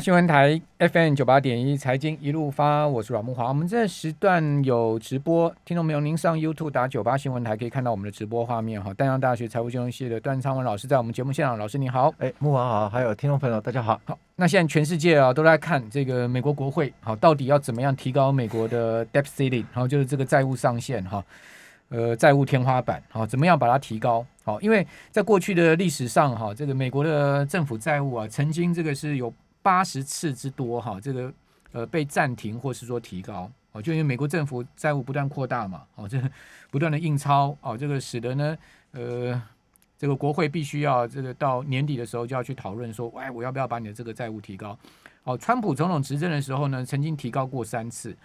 新闻台 FM 九八点一财经一路发，我是阮木华。我们这时段有直播，听众朋友您上 YouTube 打九八新闻台可以看到我们的直播画面哈。丹阳大学财务金融系的段昌文老师在我们节目现场，老师你好，哎，木华好，还有听众朋友大家好。好，那现在全世界啊都在看这个美国国会，好，到底要怎么样提高美国的 debt ceiling，然后就是这个债务上限哈，呃，债务天花板，好，怎么样把它提高？好，因为在过去的历史上哈，这个美国的政府债务啊，曾经这个是有。八十次之多哈，这个呃被暂停或是说提高哦，就因为美国政府债务不断扩大嘛，哦，这不断的印钞哦，这个使得呢呃这个国会必须要这个到年底的时候就要去讨论说，哎，我要不要把你的这个债务提高？哦，川普总统执政的时候呢，曾经提高过三次，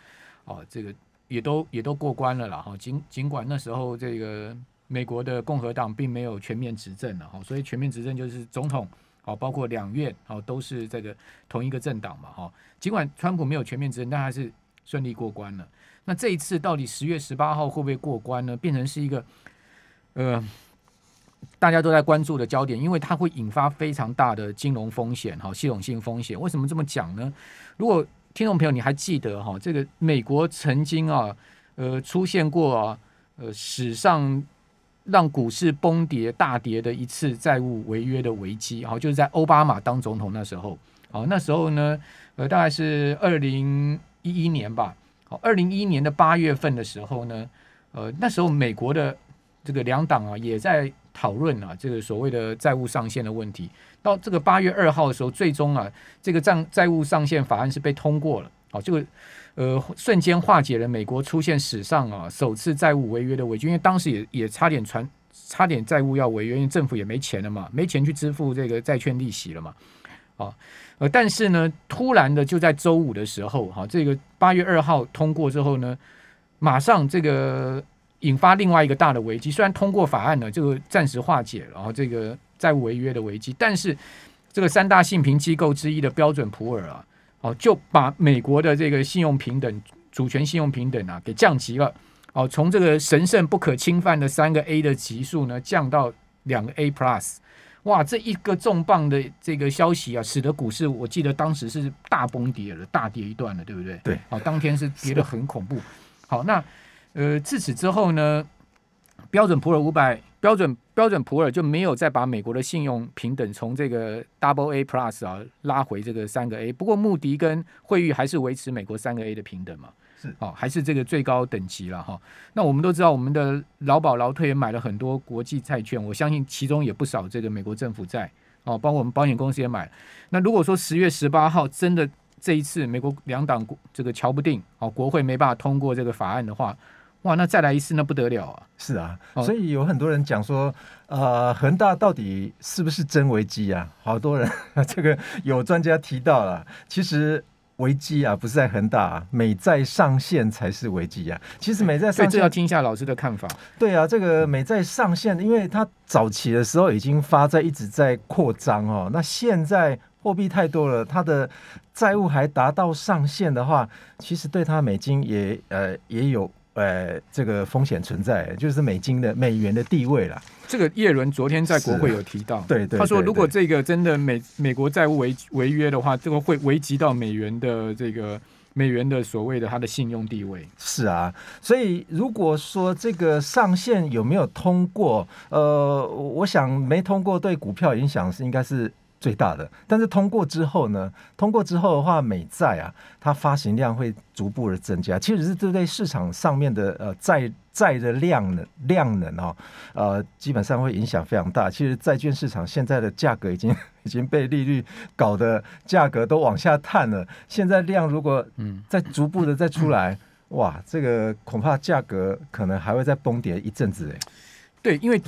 哦，这个也都也都过关了啦哈，尽尽管那时候这个美国的共和党并没有全面执政了哈，所以全面执政就是总统。好，包括两院，好，都是这个同一个政党嘛，哈。尽管川普没有全面执政，但还是顺利过关了。那这一次到底十月十八号会不会过关呢？变成是一个呃大家都在关注的焦点，因为它会引发非常大的金融风险，哈，系统性风险。为什么这么讲呢？如果听众朋友你还记得哈，这个美国曾经啊，呃，出现过啊，呃，史上。让股市崩跌大跌的一次债务违约的危机，好，就是在奥巴马当总统那时候，好，那时候呢，呃，大概是二零一一年吧，好，二零一一年的八月份的时候呢，呃，那时候美国的这个两党啊也在讨论啊这个所谓的债务上限的问题，到这个八月二号的时候，最终啊这个债债务上限法案是被通过了，好，这个。呃，瞬间化解了美国出现史上啊首次债务违约的危机，因为当时也也差点传，差点债务要违约，因为政府也没钱了嘛，没钱去支付这个债券利息了嘛，啊，呃，但是呢，突然的就在周五的时候，哈，这个八月二号通过之后呢，马上这个引发另外一个大的危机，虽然通过法案呢，这个暂时化解然后这个债务违约的危机，但是这个三大信评机构之一的标准普尔啊。哦，就把美国的这个信用平等、主权信用平等啊，给降级了。哦，从这个神圣不可侵犯的三个 A 的级数呢，降到两个 A plus。哇，这一个重磅的这个消息啊，使得股市，我记得当时是大崩跌了，大跌一段了，对不对？对。好，当天是跌得很恐怖。好，那呃，自此之后呢，标准普尔五百。标准标准普尔就没有再把美国的信用平等从这个 Double A Plus 啊拉回这个三个 A，不过穆迪跟惠誉还是维持美国三个 A 的平等嘛，是哦，还是这个最高等级了哈。那我们都知道，我们的劳保劳退也买了很多国际债券，我相信其中也不少这个美国政府债哦，包括我们保险公司也买。那如果说十月十八号真的这一次美国两党这个瞧不定哦，国会没办法通过这个法案的话。哇，那再来一次那不得了啊！是啊，所以有很多人讲说，呃，恒大到底是不是真危机啊？好多人，这个有专家提到了，其实危机啊不是在恒大，美债上限才是危机啊。其实美债上限要听一下老师的看法。对啊，这个美债上限，因为它早期的时候已经发债一直在扩张哦，那现在货币太多了，它的债务还达到上限的话，其实对它美金也呃也有。呃，这个风险存在，就是美金的美元的地位了。这个叶伦昨天在国会有提到，对对，他说如果这个真的美美国债务违违约的话，这个会危及到美元的这个美元的所谓的它的信用地位。是啊，所以如果说这个上限有没有通过，呃，我想没通过对股票影响是应该是。最大的，但是通过之后呢？通过之后的话，美债啊，它发行量会逐步的增加。其实是这对市场上面的呃债债的量能量能哦，呃，基本上会影响非常大。其实债券市场现在的价格已经 已经被利率搞得价格都往下探了。现在量如果嗯再逐步的再出来，哇，这个恐怕价格可能还会再崩跌一阵子哎。对，因为。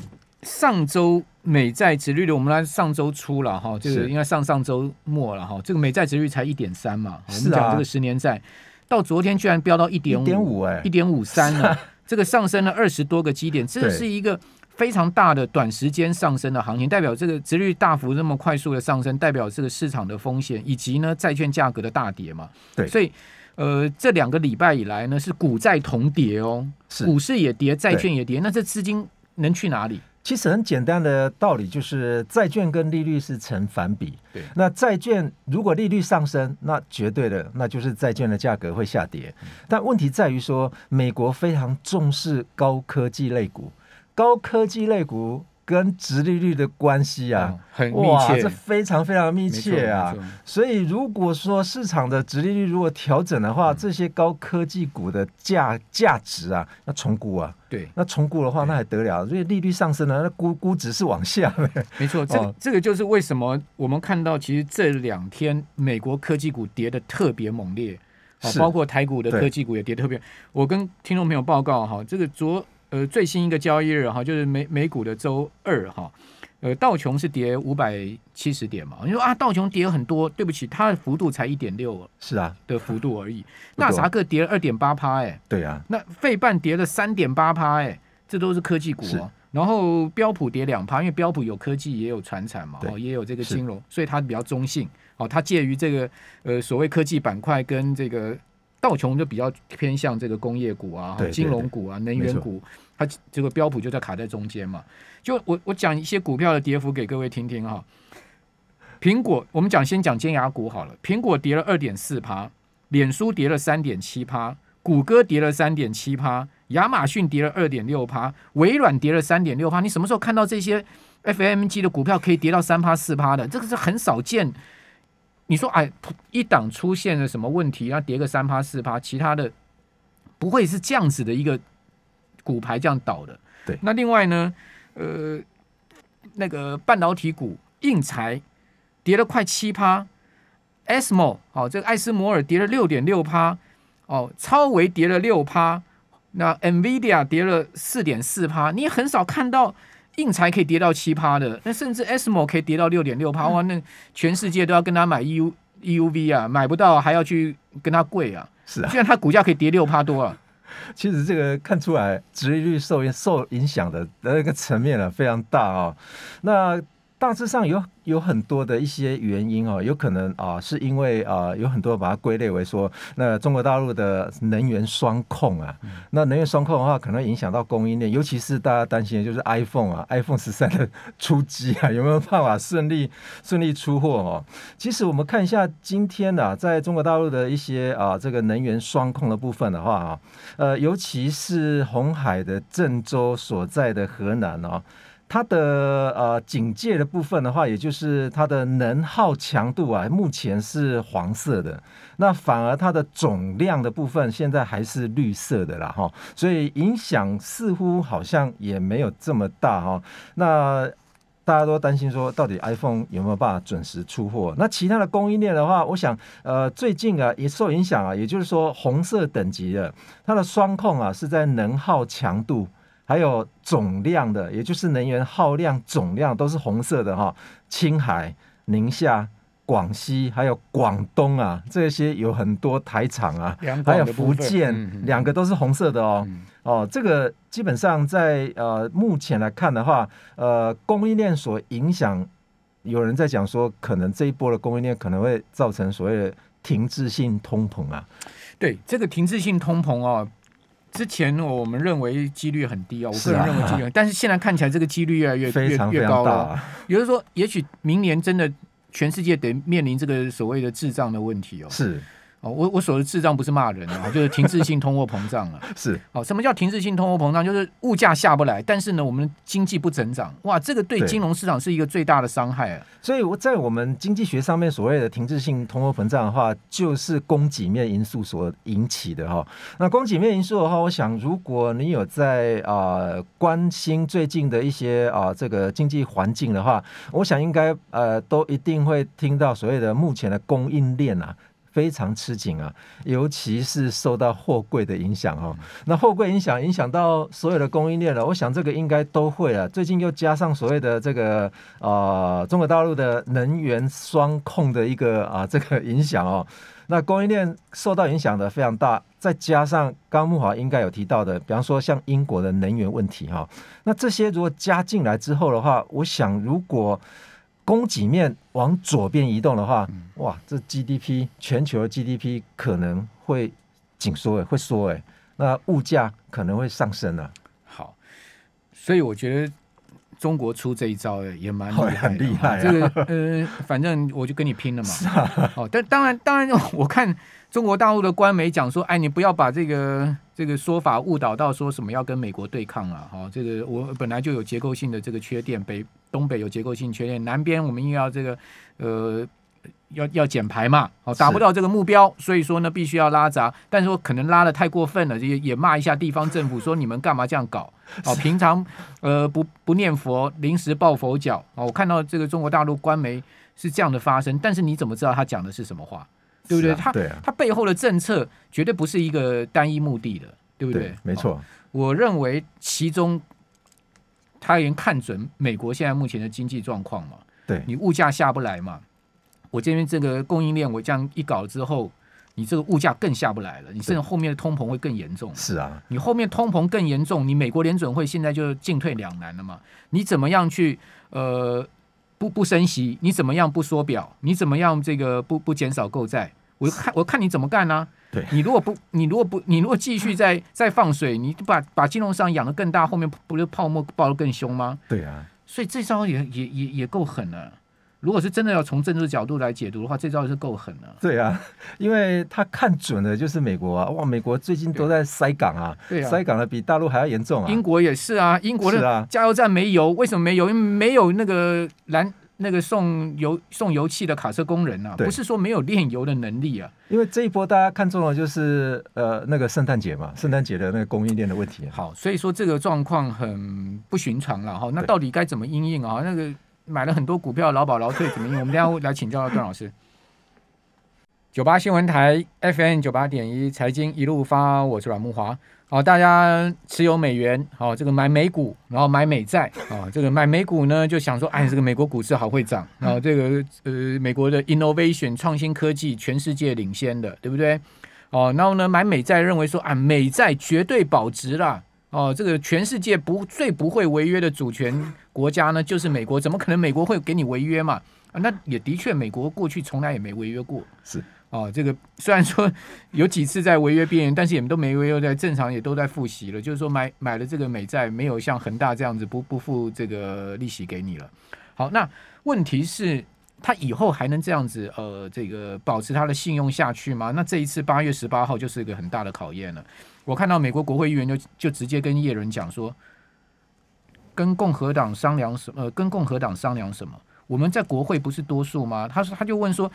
上周美债值率的，我们来上周初了哈，这个应该上上周末了哈，这个美债值率才一点三嘛，我们讲这个十年债，到昨天居然飙到一点五，哎，一点五三了，这个上升了二十多个基点，这是一个非常大的短时间上升的行情，代表这个值率大幅那么快速的上升，代表这个市场的风险以及呢债券价格的大跌嘛，对，所以呃这两个礼拜以来呢是股债同跌哦，股市也跌，债券也跌，那这资金能去哪里？其实很简单的道理就是债券跟利率是成反比。对，那债券如果利率上升，那绝对的那就是债券的价格会下跌。但问题在于说，美国非常重视高科技类股，高科技类股。跟直利率的关系啊，很密切，这非常非常密切啊。所以如果说市场的直利率如果调整的话，这些高科技股的价价值啊，那重估啊。对，那重估的话，那还得了？所以利率上升了，那估估值是往下。没错，这这个就是为什么我们看到，其实这两天美国科技股跌的特别猛烈，包括台股的科技股也跌特别。我跟听众朋友报告哈，这个昨。呃，最新一个交易日哈，就是美美股的周二哈，呃，道琼是跌五百七十点嘛？你说啊，道琼跌很多，对不起，它的幅度才一点六，是啊，的幅度而已。纳萨克跌了二点八趴，哎，对啊，那费半跌了三点八趴，哎，这都是科技股啊。然后标普跌两趴，因为标普有科技也有传产嘛，哦，也有这个金融，所以它比较中性，哦，它介于这个呃所谓科技板块跟这个。道琼就比较偏向这个工业股啊、金融股啊、能源股，它这个标普就在卡在中间嘛。就我我讲一些股票的跌幅给各位听听哈。苹果，我们讲先讲尖牙股好了。苹果跌了二点四趴，脸书跌了三点七趴，谷歌跌了三点七趴，亚马逊跌了二点六趴，微软跌了三点六趴。你什么时候看到这些 FMG 的股票可以跌到三趴四趴的？这个是很少见。你说哎，一档出现了什么问题，要跌个三趴四趴，其他的不会是这样子的一个股牌这样倒的。对，那另外呢，呃，那个半导体股硬材跌了快七趴，SMO 哦，这个艾斯摩尔跌了六点六趴，哦，超维跌了六趴，那 NVIDIA 跌了四点四趴，你很少看到。硬材可以跌到七趴的，那甚至 SMO 可以跌到六点六趴哇！那全世界都要跟他买 EU EUV 啊，买不到还要去跟他贵啊！是啊，虽然它股价可以跌六趴多啊。其实这个看出来，殖利率受受影响的那个层面啊非常大啊。那大致上有。有很多的一些原因哦，有可能啊，是因为啊，有很多把它归类为说，那中国大陆的能源双控啊，那能源双控的话，可能影响到供应链，尤其是大家担心的就是 iPhone 啊，iPhone 十三的出机啊，有没有办法顺利顺利出货哦？其实我们看一下今天呢，在中国大陆的一些啊，这个能源双控的部分的话啊，呃，尤其是红海的郑州所在的河南哦。它的呃警戒的部分的话，也就是它的能耗强度啊，目前是黄色的，那反而它的总量的部分现在还是绿色的啦哈，所以影响似乎好像也没有这么大哈。那大家都担心说，到底 iPhone 有没有办法准时出货？那其他的供应链的话，我想呃最近啊也受影响啊，也就是说红色等级的它的双控啊是在能耗强度。还有总量的，也就是能源耗量总量都是红色的哈。青海、宁夏、广西还有广东啊，这些有很多台厂啊，还有福建，两个都是红色的哦。哦，这个基本上在呃目前来看的话，呃供应链所影响，有人在讲说，可能这一波的供应链可能会造成所谓的停滞性通膨啊。对，这个停滞性通膨哦。之前我们认为几率很低哦，我个人认为几率，但是现在看起来这个几率越来越越越高了。也就是说，也许明年真的全世界得面临这个所谓的智障的问题哦。是。哦，我我所的滞胀不是骂人啊，就是停滞性通货膨胀啊。是，哦，什么叫停滞性通货膨胀？就是物价下不来，但是呢，我们经济不增长。哇，这个对金融市场是一个最大的伤害啊。所以我在我们经济学上面所谓的停滞性通货膨胀的话，就是供给面因素所引起的哈。那供给面因素的话，我想如果你有在啊关心最近的一些啊这个经济环境的话，我想应该呃都一定会听到所谓的目前的供应链啊。非常吃紧啊，尤其是受到货柜的影响哦。那货柜影响影响到所有的供应链了，我想这个应该都会了。最近又加上所谓的这个呃中国大陆的能源双控的一个啊这个 影响哦，那供应链受到影响的非常大。再加上刚木华应该有提到的，比方说像英国的能源问题哈，那这些如果加进来之后的话，我想如果。供给面往左边移动的话，哇，这 GDP 全球的 GDP 可能会紧缩，哎，会缩，哎，那物价可能会上升了。好，所以我觉得中国出这一招也蛮哦厉害 厉害啊这个呃，反正我就跟你拼了嘛。哦，但当然，当然，我看中国大陆的官媒讲说，哎，你不要把这个这个说法误导到说什么要跟美国对抗啊。哈、这个我本来就有结构性的这个缺点，北东北有结构性缺点，南边我们又要这个呃。要要减排嘛，哦，达不到这个目标，所以说呢，必须要拉闸，但是说可能拉的太过分了，也也骂一下地方政府，说你们干嘛这样搞？哦，平常呃不不念佛，临时抱佛脚。哦，我看到这个中国大陆官媒是这样的发声，但是你怎么知道他讲的是什么话？对不对？他是啊对啊，背后的政策绝对不是一个单一目的的，对不对？哦没错，我认为其中他已经看准美国现在目前的经济状况嘛，对，你物价下不来嘛，我这边这个供应链我这样一搞之后，你这个物价更下不来了，你甚至后面的通膨会更严重。是啊，你后面通膨更严重，你美国联准会现在就进退两难了嘛？你怎么样去呃不不升息？你怎么样不缩表？你怎么样这个不不减少购债？我看我看你怎么干呢、对你如果不你如果不你如果继续再再 放水，你把把金融市场养的更大，后面不是泡沫爆的更凶吗？对啊，所以这招也也也也够狠了。如果是真的要从政治角度来解读的话，这招是够狠了。对啊，因为他看准了就是美国啊，哇，美国最近都在塞港啊，对啊塞港的比大陆还要严重啊，英国也是啊，英国的加油站没油，为什么没油？因为没有那个燃那个送油送油气的卡车工人啊，不是说没有炼油的能力啊。因为这一波大家看中的就是呃那个圣诞节嘛，圣诞节的那个供应链的问题啊，好，所以说这个状况很不寻常了哈。那到底该怎么应应啊？那个买了很多股票劳保劳退怎么应？我们等下来请教段老师。九八新闻台 FM 九八点一财经一路发，我是阮木华。好，大家持有美元，好，这个买美股，然后买美债，啊，这个买美股呢，就想说，哎，这个美国股市好会涨，然后这个呃，美国的 innovation 创新科技全世界领先的，对不对？哦，然后呢，买美债认为说啊，美债绝对保值啦。哦，这个全世界不最不会违约的主权国家呢，就是美国，怎么可能美国会给你违约嘛？啊，那也的确，美国过去从来也没违约过。是哦，这个虽然说 有几次在违约边缘，但是也都没违约，在正常也都在付息了。就是说买买了这个美债，没有像恒大这样子不不付这个利息给你了。好，那问题是，他以后还能这样子呃，这个保持他的信用下去吗？那这一次八月十八号就是一个很大的考验了。我看到美国国会议员就就直接跟叶伦讲说，跟共和党商量什么？呃，跟共和党商量什么？我们在国会不是多数吗？他说他就问说，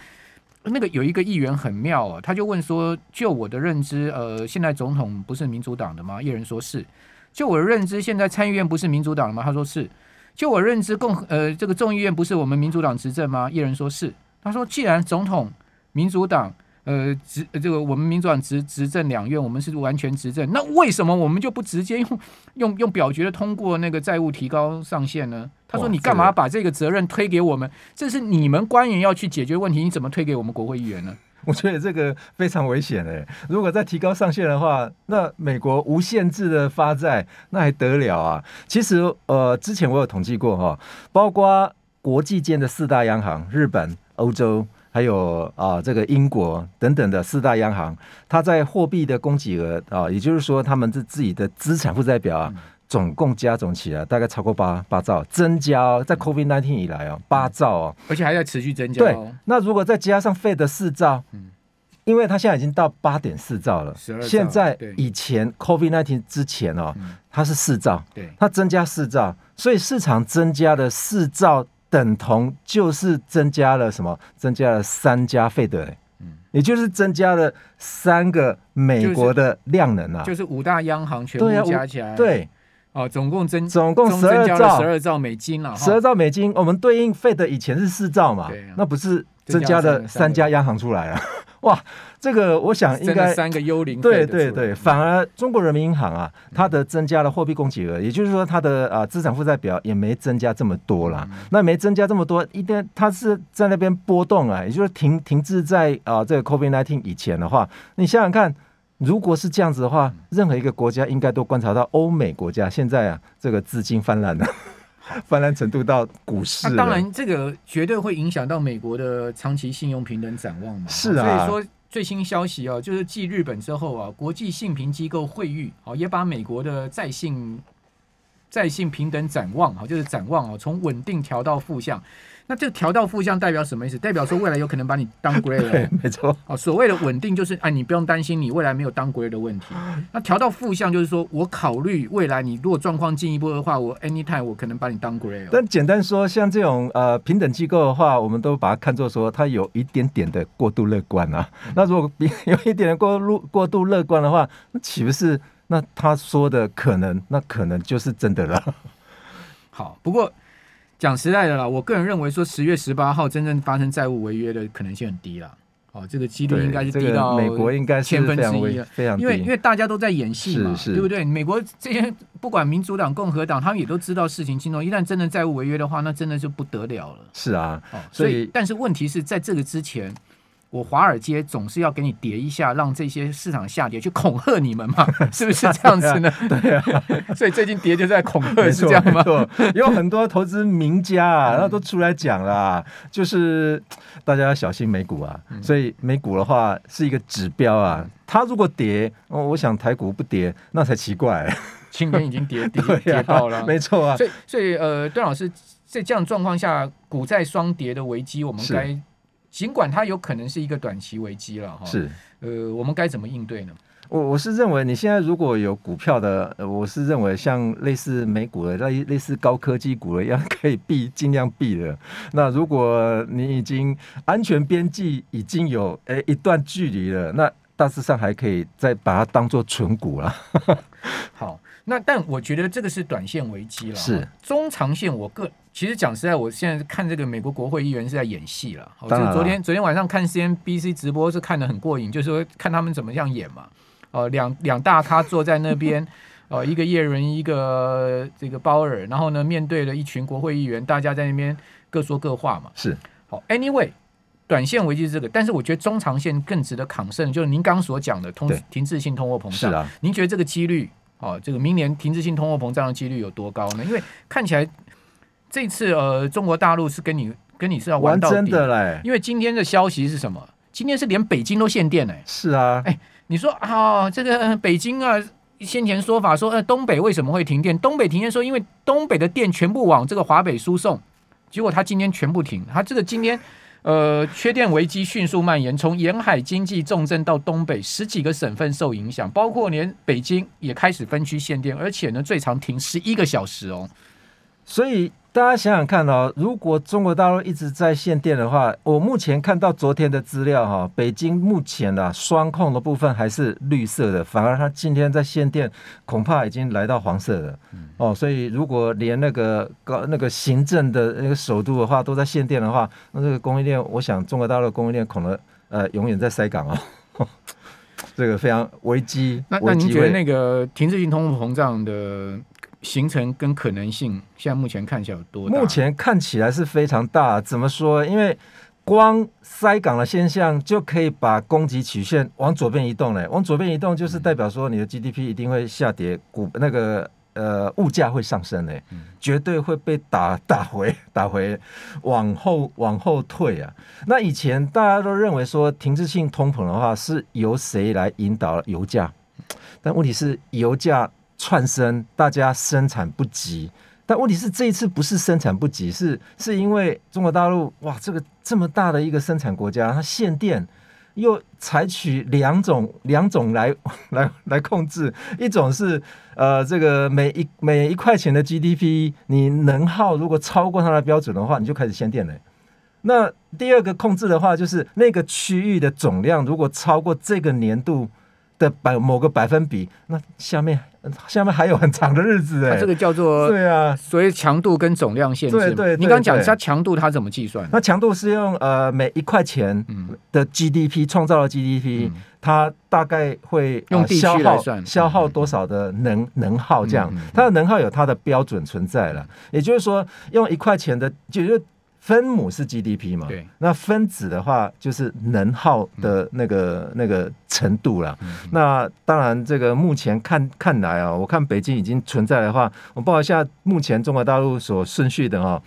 那个有一个议员很妙啊，他就问说，就我的认知，呃，现在总统不是民主党的吗？叶人说是。就我的认知，现在参议院不是民主党的吗？他说是。就我认知，共呃这个众议院不是我们民主党执政吗？叶人说是。他说，既然总统民主党呃执这个我们民主党执执政两院，我们是完全执政，那为什么我们就不直接用用用表决的通过那个债务提高上限呢？他说：“你干嘛把这个责任推给我们？这是你们官员要去解决问题，你怎么推给我们国会议员呢？我觉得这个非常危险诶。如果再提高上限的话，那美国无限制的发债，那还得了啊？其实呃，之前我有统计过哈，包括国际间的四大央行，日本、欧洲。还有啊，这个英国等等的四大央行，它在货币的供给额啊，也就是说，他们自自己的资产负债表啊，总共加总起来大概超过八八兆，增加哦，在 COVID nineteen 以来哦，八兆哦，而且还在持续增加对哦。，那如果再加上费的四兆，嗯。因为它现在已经到八点四兆了12兆，现在以前 COVID nineteen 之前哦，嗯。它是四兆，对，它增加四兆，所以市场增加的四兆等同就是增加了什么？增加了三家费德、欸，嗯也就是增加了三个美国的量能啊，就是五大央行全部加起来，五对，哦，总共增总共十二兆十兆。二兆美金了，十二兆美金，我们对应费德以前是四兆嘛对啊，那不是增加了三家央行出来啊？哇，这个我想应该三个幽灵对对对，反而中国人民银行啊，它的增加了货币供给额，也就是说它的啊资产负债表也没增加这么多啦。嗯那没增加这么多，一定它是在那边波动啊，也就是停停滞在啊这个 COVID nineteen 以前的话，你想想看。如果是这样子的话，任何一个国家应该都观察到，欧美国家现在啊，这个资金泛滥了，泛滥程度到股市了。那当然，这个绝对会影响到美国的长期信用平等展望嘛。是啊所以说最新消息啊，就是继日本之后啊，国际信评机构惠誉啊，也把美国的在信在性平等展望哈，就是展望哦，从稳定调到负向。那这个调到负向代表什么意思？代表说未来有可能把你当 grade 对，没错，哦，所谓的稳定就是，哎，你不用担心你未来没有当 grade 的问题。那调到负向就是说我考虑未来你如果状况进一步的话，我 anytime 我可能把你当 grade。但简单说，像这种呃平等机构的话，我们都把它看作说它有一点点的过度乐观啊。那如果 有一点过度过度乐观的话，那岂不是那他说的可能，那可能就是真的了？好，不过。讲实在的啦，我个人认为说十月十八号真正发生债务违约的可能性很低了。哦，这个几率应该是低到美国应该千分之一非常因为因为大家都在演戏嘛，对不对？美国这些不管民主党、共和党，他们也都知道事情轻重。一旦真的债务违约的话，那真的就不得了了。是啊，哦，所以但是问题是在这个之前。我华尔街总是要给你跌一下，让这些市场下跌，去恐吓你们嘛？是不是这样子呢？对啊，所以最近跌就在恐吓，是这样吗？有很多投资名家啊，然后都出来讲啦，就是大家要小心美股啊。所以美股的话是一个指标啊，它如果跌，哦，我想台股不跌那才奇怪。今天已经跌跌跌到了，没错啊。所以所以呃，段老师在这样状况下，股债双跌的危机，我们该。尽管它有可能是一个短期危机了哈，是，呃，我们该怎么应对呢？我我是认为你现在如果有股票的，我是认为像类似美股的、类类似高科技股的一样，可以避，尽量避的。那如果你已经安全边际已经有诶一段距离了，那大致上还可以再把它当做纯股了。好。那但我觉得这个是短线危机了，是中长线。我个其实讲实在，我现在看这个美国国会议员是在演戏了。就昨天昨天晚上看 CNBC 直播是看的很过瘾，就是说看他们怎么样演嘛。哦，两两大咖坐在那边，呃，一个叶伦，一个这个鲍尔，然后呢，面对了一群国会议员，大家在那边各说各话嘛。是好，Anyway，短线危机是这个，但是我觉得中长线更值得抗胜，就是您刚所讲的通停滞性通货膨胀。是啊，您觉得这个几率？哦，这个明年停滞性通货膨胀的几率有多高呢？因为看起来这次呃，中国大陆是跟你跟你是要玩到真的嘞。因为今天的消息是什么？今天是连北京都限电哎。是啊，哎，你说啊，这个北京啊，先前说法说呃，东北为什么会停电？东北停电说因为东北的电全部往这个华北输送，结果他今天全部停，他这个今天。呃，缺电危机迅速蔓延，从沿海经济重镇到东北十几个省份受影响，包括连北京也开始分区限电，而且呢，最长停十一个小时哦。所以。大家想想看哦，如果中国大陆一直在限电的话，我目前看到昨天的资料哈，北京目前的双控的部分还是绿色的，反而它今天在限电，恐怕已经来到黄色的哦。所以如果连那个高那个行政的那个首都的话都在限电的话，那这个供应链，我想中国大陆供应链可能呃永远在塞港哦，这个非常危机。那那您觉得那个停滞性通货膨胀的？形成跟可能性，现在目前看起来有多大？目前看起来是非常大。怎么说？因为光塞港的现象就可以把供给曲线往左边移动嘞。往左边移动，就是代表说你的 GDP 一定会下跌，股那个呃物价会上升嘞，绝对会被打打回打回往后往后退啊。那以前大家都认为说停滞性通膨的话是由谁来引导油价？但问题是油价。窜升，大家生产不及，但问题是这一次不是生产不及，是是因为中国大陆哇，这个这么大的一个生产国家，它限电，又采取两种两种来 来来控制，一种是呃这个每一每一块钱的 GDP，你能耗如果超过它的标准的话，你就开始限电了。那第二个控制的话，就是那个区域的总量如果超过这个年度。的百某个百分比，那下面下面还有很长的日子哎，这个叫做对啊，所以强度跟总量限制。对对，你刚讲一下强度它怎么计算？那强度是用呃每一块钱的 GDP 创造的 GDP，它大概会用地区来算，消耗多少的能能耗这样，它的能耗有它的标准存在了。也就是说，用一块钱的就就。分母是 GDP 嘛？对，那分子的话就是能耗的那个那个程度了。那当然，这个目前看看来啊，我看北京已经存在的话，我报一下目前中国大陆所顺序的哈。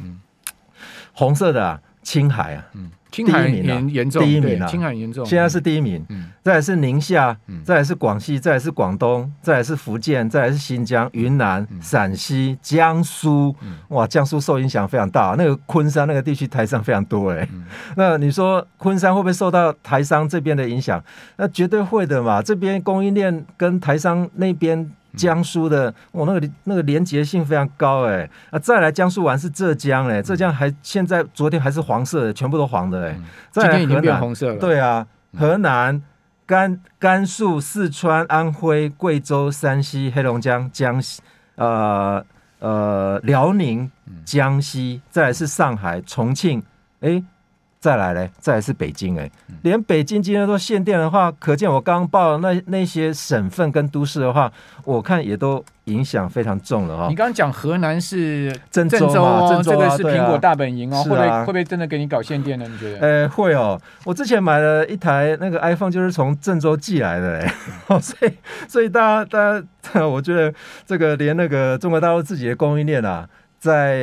红色的啊青海啊，嗯青海严严重，第一名啊，青海严重，现在是第一名。再来是宁夏嗯，再来是广西，再来是广东，再来是福建，再来是新疆、云南、陕西、江苏。嗯哇，江苏受影响非常大，那个昆山那个地区台商非常多哎、嗯 那你说昆山会不会受到台商这边的影响？那绝对会的嘛。这边供应链跟台商那边。江苏的，我、那个那个连结性非常高哎、啊，再来江苏完是浙江哎、浙江还现在昨天还是黄色的，全部都黄的哎、嗯再来今天已经河南，变红色了。，对啊，河南、甘甘肃、四川、安徽、贵州、山西、黑龙江、江西，呃呃，辽宁、江西，再来是上海、重庆，哎，再来嘞，再来是北京，哎，连北京今天都限电的话，可见我刚刚报的那那些省份跟都市的话，我看也都影响非常重了哈、你刚刚讲河南是郑郑州郑州这个是苹果大本营哦，是会不会啊会不会真的给你搞限电呢？你觉得？呃，会哦，我之前买了一台那个 iPhone，就是从郑州寄来的嘞，哦，所以所以大家大家，我觉得这个连那个中国大陆自己的供应链啊，在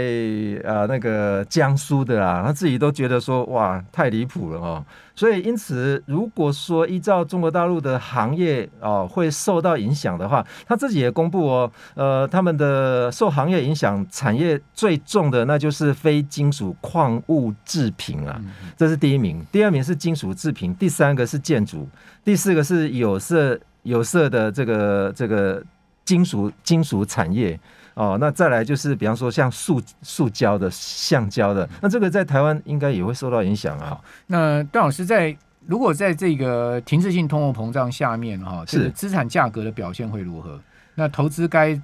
呃那个江苏的啊，他自己都觉得说哇太离谱了哦，所以因此如果说依照中国大陆的行业哦会受到影响的话，他自己也公布哦，呃他们的受行业影响产业最重的那就是非金属矿物制品啊。嗯。这是第一名，第二名是金属制品，第三个是建筑，第四个是有色有色的这个这个金属金属产业哦，那再来就是比方说像塑塑胶的、橡胶的，那这个在台湾应该也会受到影响啊。那段老师在如果在这个停滞性通货膨胀下面哈，这个是资产价格的表现会如何？那投资该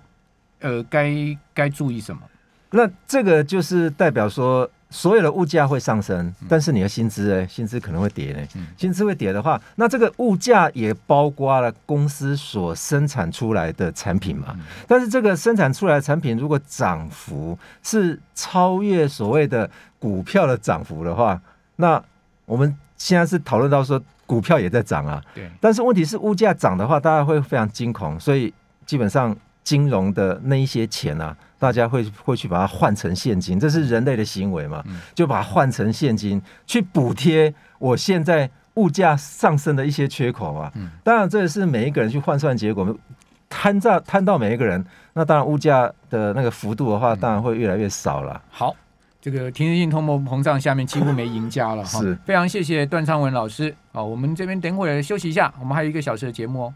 呃该该注意什么？那这个就是代表说，所有的物价会上升，但是你的薪资哎，薪资可能会跌呢。嗯薪资会跌的话，那这个物价也包括了公司所生产出来的产品嘛。但是这个生产出来的产品如果涨幅是超越所谓的股票的涨幅的话，那我们现在是讨论到说股票也在涨啊。对，但是问题是物价涨的话，大家会非常惊恐，所以基本上金融的那一些钱啊，大家会会去把它换成现金，这是人类的行为嘛，嗯就把它换成现金去补贴我现在物价上升的一些缺口啊。嗯当然这也是每一个人去换算结果。摊到摊到每一个人，那当然物价的那个幅度的话，当然会越来越少了。好。这个停滞性通货膨胀下面几乎没赢家了哈是，非常谢谢段昌文老师啊，我们这边等会儿休息一下，我们还有一个小时的节目哦。